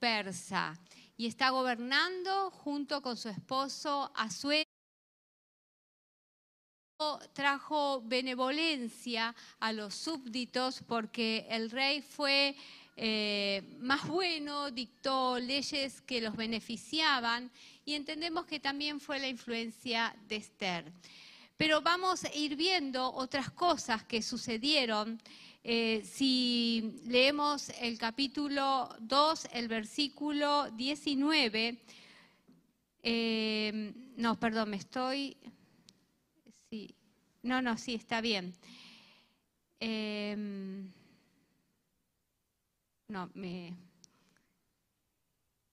persa y está gobernando junto con su esposo Asuero. Trajo benevolencia a los súbditos porque el rey fue eh, más bueno, dictó leyes que los beneficiaban y entendemos que también fue la influencia de Esther. Pero vamos a ir viendo otras cosas que sucedieron. Eh, si leemos el capítulo 2, el versículo 19, eh, no, perdón, me estoy... Sí, no, no, sí, está bien. Em, no, me...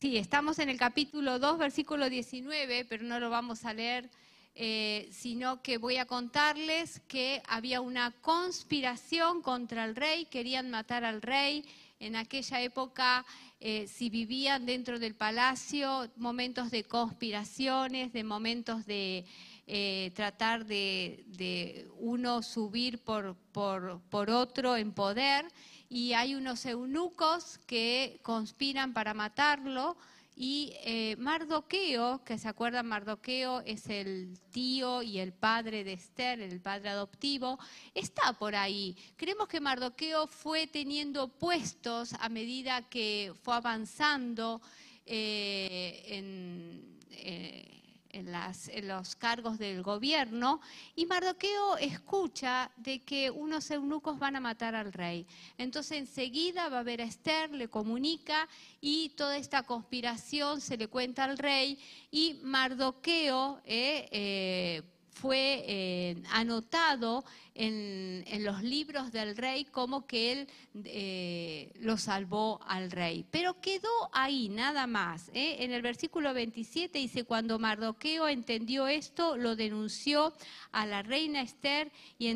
Sí, estamos en el capítulo 2, versículo 19, pero no lo vamos a leer eh, sino que voy a contarles que había una conspiración contra el rey, querían matar al rey. En aquella época, eh, si vivían dentro del palacio, momentos de conspiraciones, de momentos de eh, tratar de, uno subir por, por otro en poder, y hay unos eunucos que conspiran para matarlo y eh, Mardoqueo, que se acuerdan, Mardoqueo es el tío y el padre de Esther, el padre adoptivo, está por ahí. Creemos que Mardoqueo fue teniendo puestos a medida que fue avanzando eh, en... Eh, en, los cargos del gobierno, y Mardoqueo escucha de que unos eunucos van a matar al rey. Entonces enseguida va a ver a Esther, le comunica y toda esta conspiración se le cuenta al rey y Mardoqueo eh, eh, fue eh, anotado en, los libros del rey como que él eh, lo salvó al rey. Pero quedó ahí nada más. ¿eh? En el versículo 27 dice, cuando Mardoqueo entendió esto, lo denunció a la reina Esther y,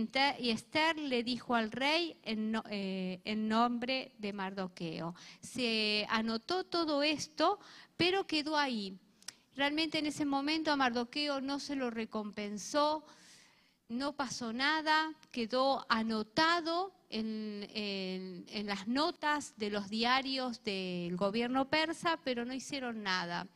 Esther le dijo al rey en, en nombre de Mardoqueo. Se anotó todo esto, pero quedó ahí. Realmente en ese momento a Mardoqueo no se lo recompensó, no pasó nada, quedó anotado en, las notas de los diarios del gobierno persa, pero no hicieron nada.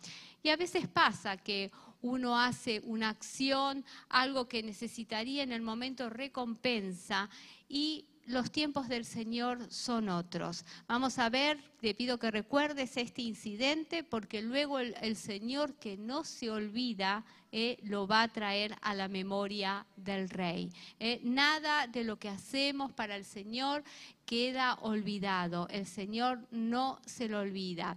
Y a veces pasa que uno hace una acción, algo que necesitaría en el momento recompensa y los tiempos del Señor son otros. Vamos a ver, te pido que recuerdes este incidente porque luego el, Señor que no se olvida eh, lo va a traer a la memoria del Rey. Eh, nada de lo que hacemos para el Señor queda olvidado. El Señor no se lo olvida.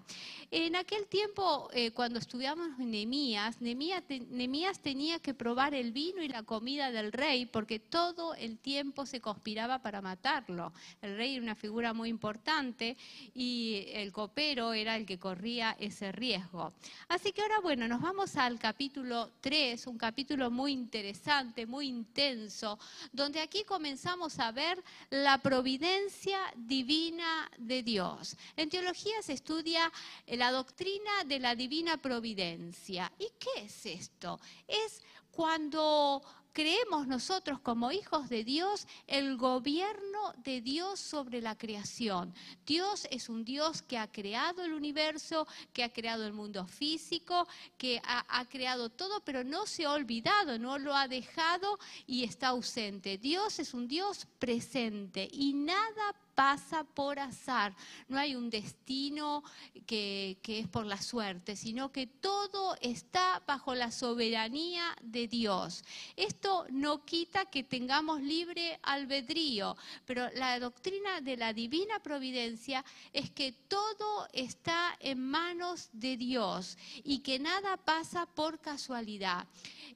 En aquel tiempo, eh, cuando estudiamos Nemías, Nemías tenía que probar el vino y la comida del rey porque todo el tiempo se conspiraba para matarlo. El rey era una figura muy importante y el copero era el que corría ese riesgo. Así que ahora, bueno, nos vamos al capítulo 3, un capítulo muy interesante, muy intenso, donde aquí comenzamos a ver la providencia divina de Dios. En teología se estudia la doctrina de la divina providencia. ¿Y qué es esto? Es cuando creemos nosotros como hijos de Dios el gobierno de Dios sobre la creación. Dios es un Dios que ha creado el universo, que ha creado el mundo físico, que ha, creado todo, pero no se ha olvidado, no lo ha dejado y está ausente. Dios es un Dios presente y nada pasa por azar, no hay un destino que, es por la suerte, sino que todo está bajo la soberanía de Dios. Esto no quita que tengamos libre albedrío, pero la doctrina de la divina providencia es que todo está en manos de Dios y que nada pasa por casualidad.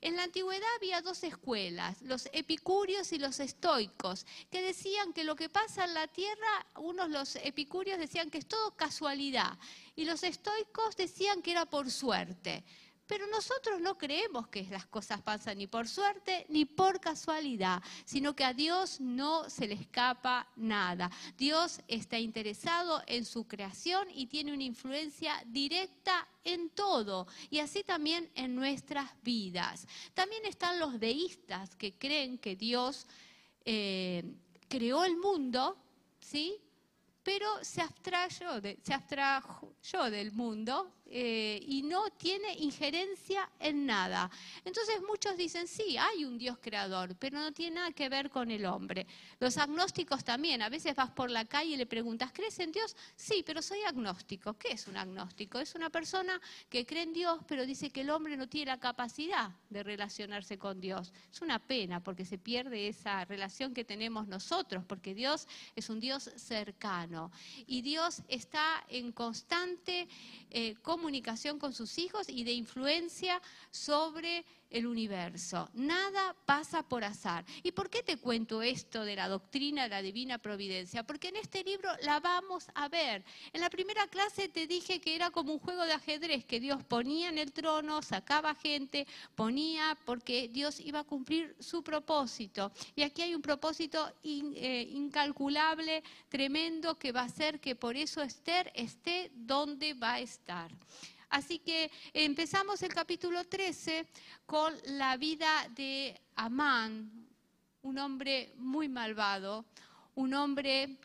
En la antigüedad había dos escuelas, los epicúreos y los estoicos, que decían que lo que pasa en la tierra, unos los epicúreos decían que es todo casualidad y los estoicos decían que era por suerte. Pero nosotros no creemos que las cosas pasan ni por suerte ni por casualidad, sino que a Dios no se le escapa nada. Dios está interesado en su creación y tiene una influencia directa en todo y así también en nuestras vidas. También están los deístas que creen que Dios eh, creó el mundo, ¿sí? pero se abstrayó, se abstrayó del mundo eh, y no tiene injerencia en nada. Entonces muchos dicen, sí, hay un Dios creador, pero no tiene nada que ver con el hombre. Los agnósticos también, a veces vas por la calle y le preguntas, ¿crees en Dios? Sí, pero soy agnóstico. ¿Qué es un agnóstico? Es una persona que cree en Dios, pero dice que el hombre no tiene la capacidad de relacionarse con Dios. Es una pena porque se pierde esa relación que tenemos nosotros, porque Dios es un Dios cercano y Dios está en constante eh, comunicación con sus hijos y de influencia sobre el universo. Nada pasa por azar. ¿Y por qué te cuento esto de la doctrina de la divina providencia? Porque en este libro la vamos a ver. En la primera clase te dije que era como un juego de ajedrez, que Dios ponía en el trono, sacaba gente, ponía porque Dios iba a cumplir su propósito. Y aquí hay un propósito eh, incalculable, tremendo, que va a hacer que por eso Esther esté donde va a estar. Así que empezamos el capítulo 13 con la vida de Amán, un hombre muy malvado, un hombre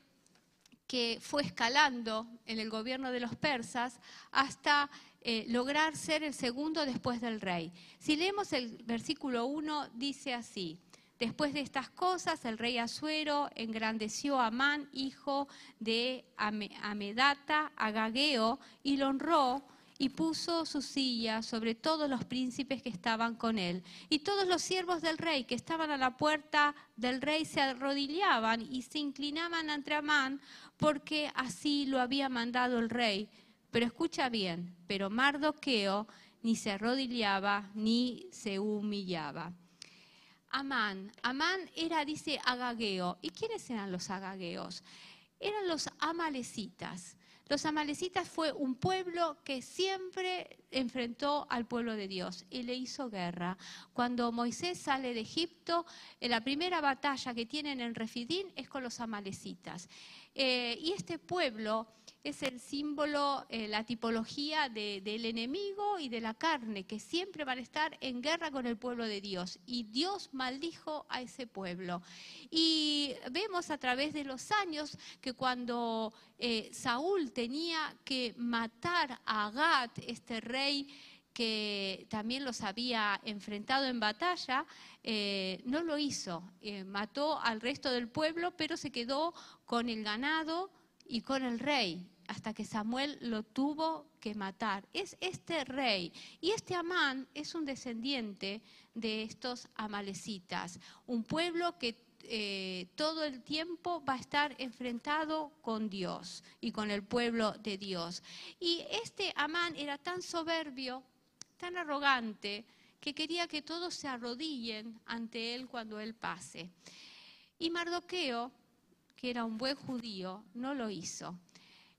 que fue escalando en el gobierno de los persas hasta eh, lograr ser el segundo después del rey. Si leemos el versículo 1, dice así. Después de estas cosas, el rey Asuero engrandeció a Amán, hijo de Amedata, Agageo, y lo honró y puso su silla sobre todos los príncipes que estaban con él. Y todos los siervos del rey que estaban a la puerta del rey se arrodillaban y se inclinaban ante Amán porque así lo había mandado el rey. Pero escucha bien, pero Mardoqueo ni se arrodillaba ni se humillaba. Amán, Amán era, dice, agageo. ¿Y quiénes eran los agageos? Eran los amalecitas. Los amalecitas fue un pueblo que siempre enfrentó al pueblo de Dios y le hizo guerra. Cuando Moisés sale de Egipto, en la primera batalla que tienen en Refidín es con los amalecitas. Eh, y este pueblo es el símbolo, eh, la tipología del enemigo y de la carne, que siempre van a estar en guerra con el pueblo de Dios. Y Dios maldijo a ese pueblo. Y vemos a través de los años que cuando eh, Saúl tenía que matar a Agat, este rey, que también los había enfrentado en batalla, eh, no lo hizo. mató al resto del pueblo, pero se quedó con el ganado y con el rey, hasta que Samuel lo tuvo que matar. Es este rey. Y este Amán es un descendiente de estos amalecitas, un pueblo que eh, todo el tiempo va a estar enfrentado con Dios y con el pueblo de Dios. Y este Amán era tan soberbio, tan arrogante, que quería que todos se arrodillen ante él cuando él pase. Y Mardoqueo que era un buen judío, no lo hizo.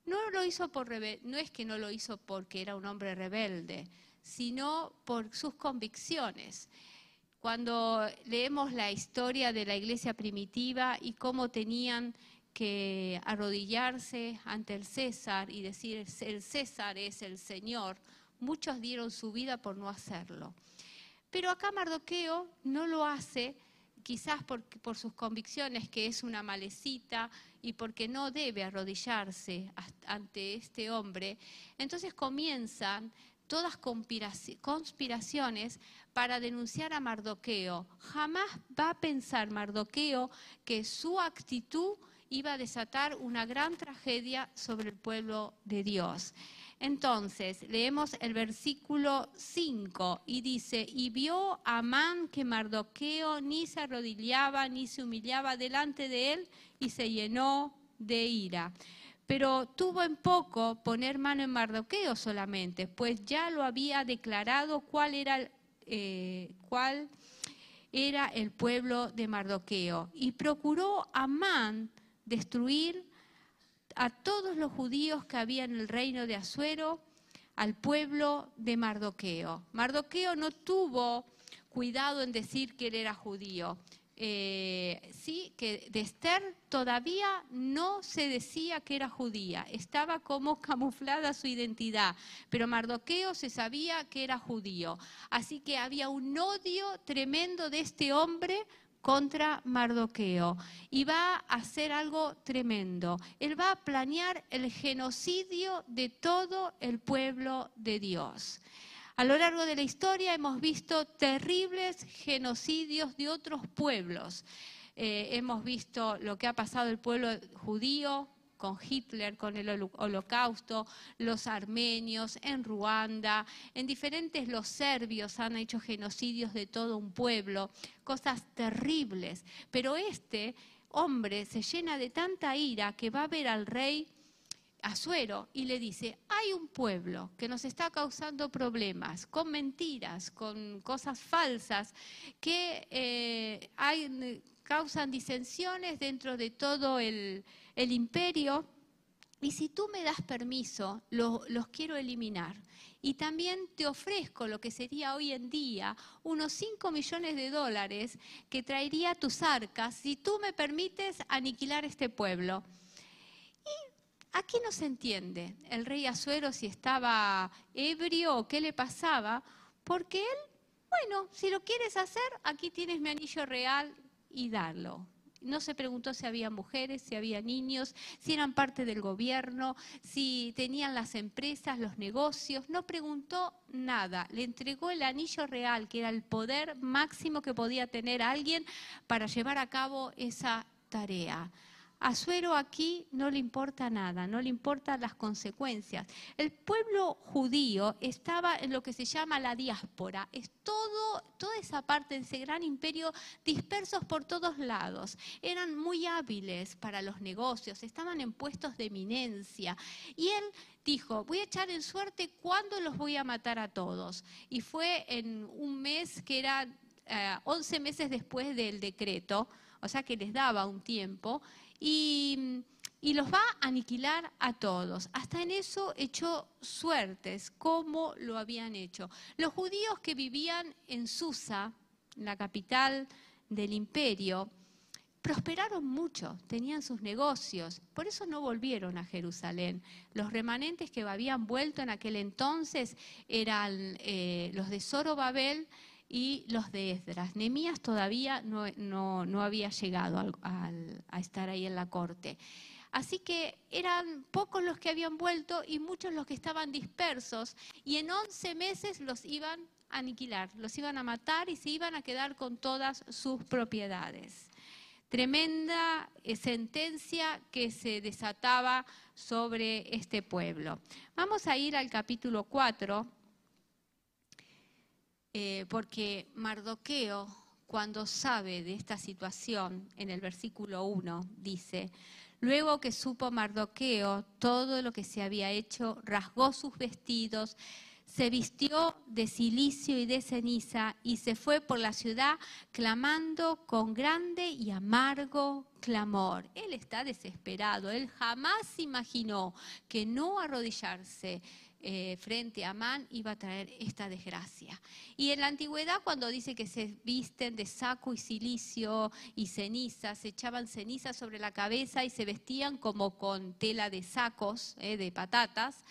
No lo hizo por no es que no lo hizo porque era un hombre rebelde, sino por sus convicciones. Cuando leemos la historia de la iglesia primitiva y cómo tenían que arrodillarse ante el César y decir el César es el Señor, muchos dieron su vida por no hacerlo. Pero acá Mardoqueo no lo hace quizás por, sus convicciones que es una malecita y porque no debe arrodillarse ante este hombre, entonces comienzan todas conspiraciones para denunciar a Mardoqueo. Jamás va a pensar Mardoqueo que su actitud iba a desatar una gran tragedia sobre el pueblo de Dios. Entonces, leemos el versículo 5 y dice, y vio Amán que Mardoqueo ni se arrodillaba ni se humillaba delante de él y se llenó de ira. Pero tuvo en poco poner mano en Mardoqueo solamente, pues ya lo había declarado cuál era, eh, cuál era el pueblo de Mardoqueo. Y procuró Amán destruir a todos los judíos que había en el reino de Asuero, al pueblo de Mardoqueo. Mardoqueo no tuvo cuidado en decir que él era judío. Eh, sí, que de Esther todavía no se decía que era judía, estaba como camuflada su identidad, pero Mardoqueo se sabía que era judío. Así que había un odio tremendo de este hombre contra Mardoqueo y va a hacer algo tremendo. Él va a planear el genocidio de todo el pueblo de Dios. A lo largo de la historia hemos visto terribles genocidios de otros pueblos. Eh, hemos visto lo que ha pasado el pueblo judío con Hitler, con el holocausto, los armenios, en Ruanda, en diferentes los serbios han hecho genocidios de todo un pueblo, cosas terribles. Pero este hombre se llena de tanta ira que va a ver al rey Azuero y le dice, hay un pueblo que nos está causando problemas con mentiras, con cosas falsas, que eh, causan disensiones dentro de todo el, imperio. Y si tú me das permiso, los quiero eliminar. Y también te ofrezco lo que sería hoy en día unos 5 millones de dólares que traería tus arcas si tú me permites aniquilar este pueblo. Aquí no se entiende el rey Azuero si estaba ebrio o qué le pasaba, porque él, bueno, si lo quieres hacer, aquí tienes mi anillo real y darlo. No se preguntó si había mujeres, si había niños, si eran parte del gobierno, si tenían las empresas, los negocios. No preguntó nada. Le entregó el anillo real, que era el poder máximo que podía tener alguien para llevar a cabo esa tarea. A Suero aquí no le importa nada, no le importan las consecuencias. El pueblo judío estaba en lo que se llama la diáspora, es todo, toda esa parte de ese gran imperio dispersos por todos lados. Eran muy hábiles para los negocios, estaban en puestos de eminencia. Y él dijo, voy a echar en suerte cuándo los voy a matar a todos. Y fue en un mes que era 11 eh, meses después del decreto, o sea que les daba un tiempo y, los va a aniquilar a todos. Hasta en eso echó suertes, como lo habían hecho. Los judíos que vivían en Susa, la capital del imperio, prosperaron mucho, tenían sus negocios, por eso no volvieron a Jerusalén. Los remanentes que habían vuelto en aquel entonces eran eh, los de Zorobabel y los de Esdras. Nemías todavía no, había llegado a estar ahí en la corte. Así que eran pocos los que habían vuelto y muchos los que estaban dispersos y en 11 meses los iban a aniquilar, los iban a matar y se iban a quedar con todas sus propiedades. Tremenda eh, sentencia que se desataba sobre este pueblo. Vamos a ir al capítulo 4 eh, porque Mardoqueo, cuando sabe de esta situación, en el versículo 1 dice, luego que supo Mardoqueo todo lo que se había hecho, rasgó sus vestidos, se vistió de silicio y de ceniza y se fue por la ciudad clamando con grande y amargo clamor. Él está desesperado, él jamás imaginó que no arrodillarse eh, frente a Amán iba a traer esta desgracia. Y en la antigüedad cuando dice que se visten de saco y silicio y ceniza, se echaban ceniza sobre la cabeza y se vestían como con tela de sacos, eh, de patatas,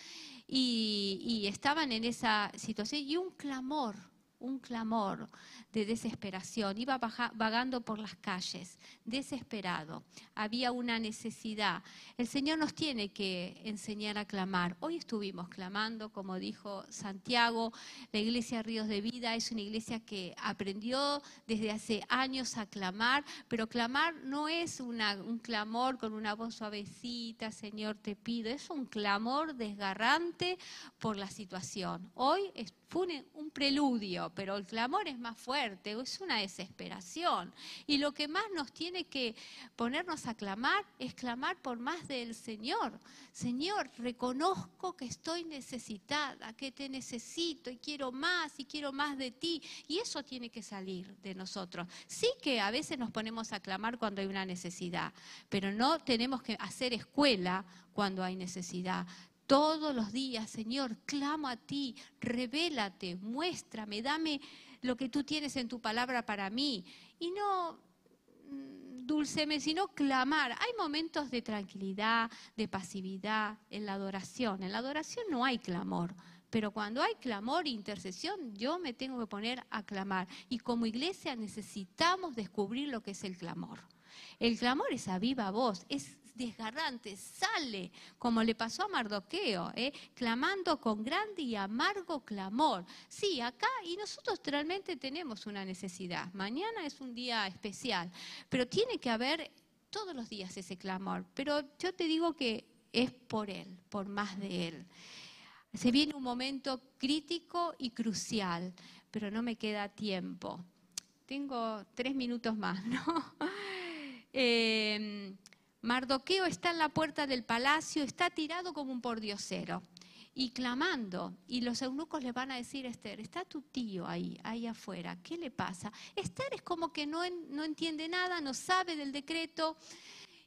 y, y estaban en esa situación y un clamor, un clamor de desesperación, iba vagando por las calles, desesperado, había una necesidad. El Señor nos tiene que enseñar a clamar. Hoy estuvimos clamando, como dijo Santiago, la iglesia Ríos de Vida es una iglesia que aprendió desde hace años a clamar, pero clamar no es un clamor con una voz suavecita, Señor te pido, es un clamor desgarrante por la situación. Hoy fue un preludio, pero el clamor es más fuerte es una desesperación. Y lo que más nos tiene que ponernos a clamar es clamar por más del Señor. Señor, reconozco que estoy necesitada, que te necesito y quiero más y quiero más de ti. Y eso tiene que salir de nosotros. Sí que a veces nos ponemos a clamar cuando hay una necesidad, pero no tenemos que hacer escuela cuando hay necesidad. Todos los días, Señor, clamo a ti, revélate, muéstrame, dame lo que tú tienes en tu palabra para mí. Y no mm, dulceme, sino clamar. Hay momentos de tranquilidad, de pasividad en la adoración. En la adoración no hay clamor. pero cuando hay clamor e intercesión, yo me tengo que poner a clamar. Y como iglesia necesitamos descubrir lo que es el clamor. El clamor es a viva voz, es desgarrante, sale, como le pasó a Mardoqueo, ¿eh? clamando con grande y amargo clamor. Sí, acá y nosotros realmente tenemos una necesidad. Mañana es un día especial, pero tiene que haber todos los días ese clamor. Pero yo te digo que es por Él, por más de Él. Se viene un momento crítico y crucial, pero no me queda tiempo. Tengo tres minutos más, ¿no? Eh, Mardoqueo está en la puerta del palacio, está tirado como un pordiosero y clamando. Y los eunucos le van a decir, Esther, está tu tío ahí, ahí afuera, ¿qué le pasa? Esther es como que no, no entiende nada, no sabe del decreto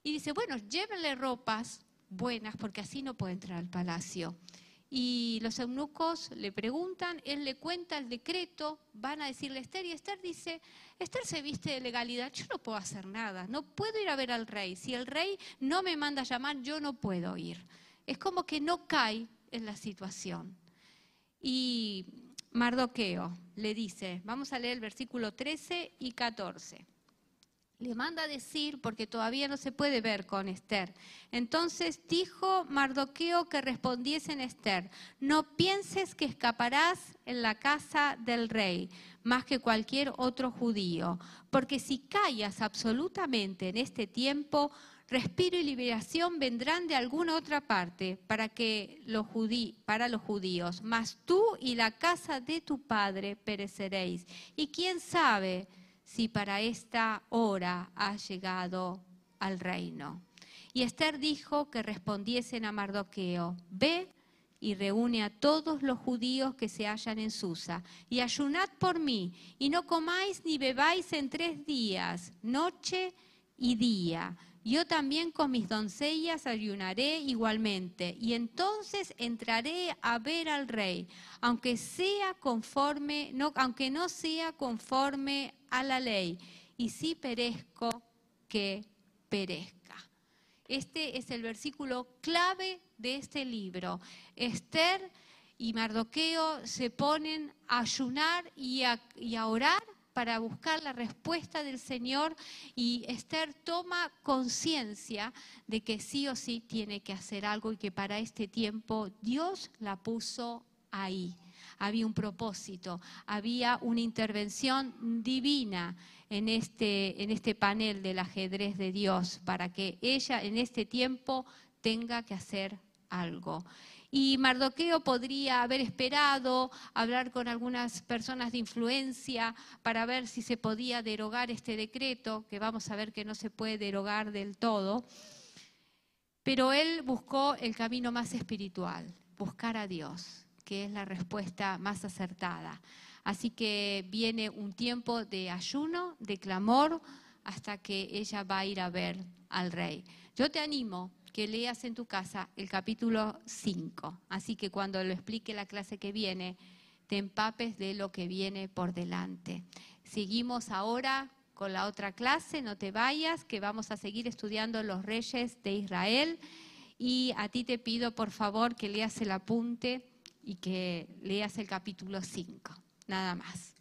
y dice, bueno, llévenle ropas buenas porque así no puede entrar al palacio. Y los eunucos le preguntan, él le cuenta el decreto, van a decirle a Esther y Esther dice, Esther se viste de legalidad, yo no puedo hacer nada, no puedo ir a ver al rey, si el rey no me manda a llamar, yo no puedo ir. Es como que no cae en la situación. Y Mardoqueo le dice, vamos a leer el versículo 13 y 14 le manda a decir, porque todavía no se puede ver con Esther. Entonces dijo Mardoqueo que respondiese en Esther, no pienses que escaparás en la casa del rey más que cualquier otro judío, porque si callas absolutamente en este tiempo, respiro y liberación vendrán de alguna otra parte para, que los para los judíos, mas tú y la casa de tu padre pereceréis. Y quién sabe si para esta hora has llegado al reino. Y Esther dijo que respondiesen a Mardoqueo, ve y reúne a todos los judíos que se hallan en Susa, y ayunad por mí, y no comáis ni bebáis en tres días, noche y día. Yo también con mis doncellas ayunaré igualmente, y entonces entraré a ver al rey, aunque sea conforme, no, aunque no sea conforme a la ley, y si perezco, que perezca. Este es el versículo clave de este libro. Esther y Mardoqueo se ponen a ayunar y a, y a orar para buscar la respuesta del Señor y Esther toma conciencia de que sí o sí tiene que hacer algo y que para este tiempo Dios la puso ahí. Había un propósito, había una intervención divina en este, en este panel del ajedrez de Dios para que ella en este tiempo tenga que hacer algo. Y Mardoqueo podría haber esperado hablar con algunas personas de influencia para ver si se podía derogar este decreto, que vamos a ver que no se puede derogar del todo. Pero él buscó el camino más espiritual, buscar a Dios, que es la respuesta más acertada. Así que viene un tiempo de ayuno, de clamor, hasta que ella va a ir a ver al rey. Yo te animo que leas en tu casa el capítulo 5. Así que cuando lo explique la clase que viene, te empapes de lo que viene por delante. Seguimos ahora con la otra clase, no te vayas, que vamos a seguir estudiando los reyes de Israel. Y a ti te pido, por favor, que leas el apunte y que leas el capítulo 5. Nada más.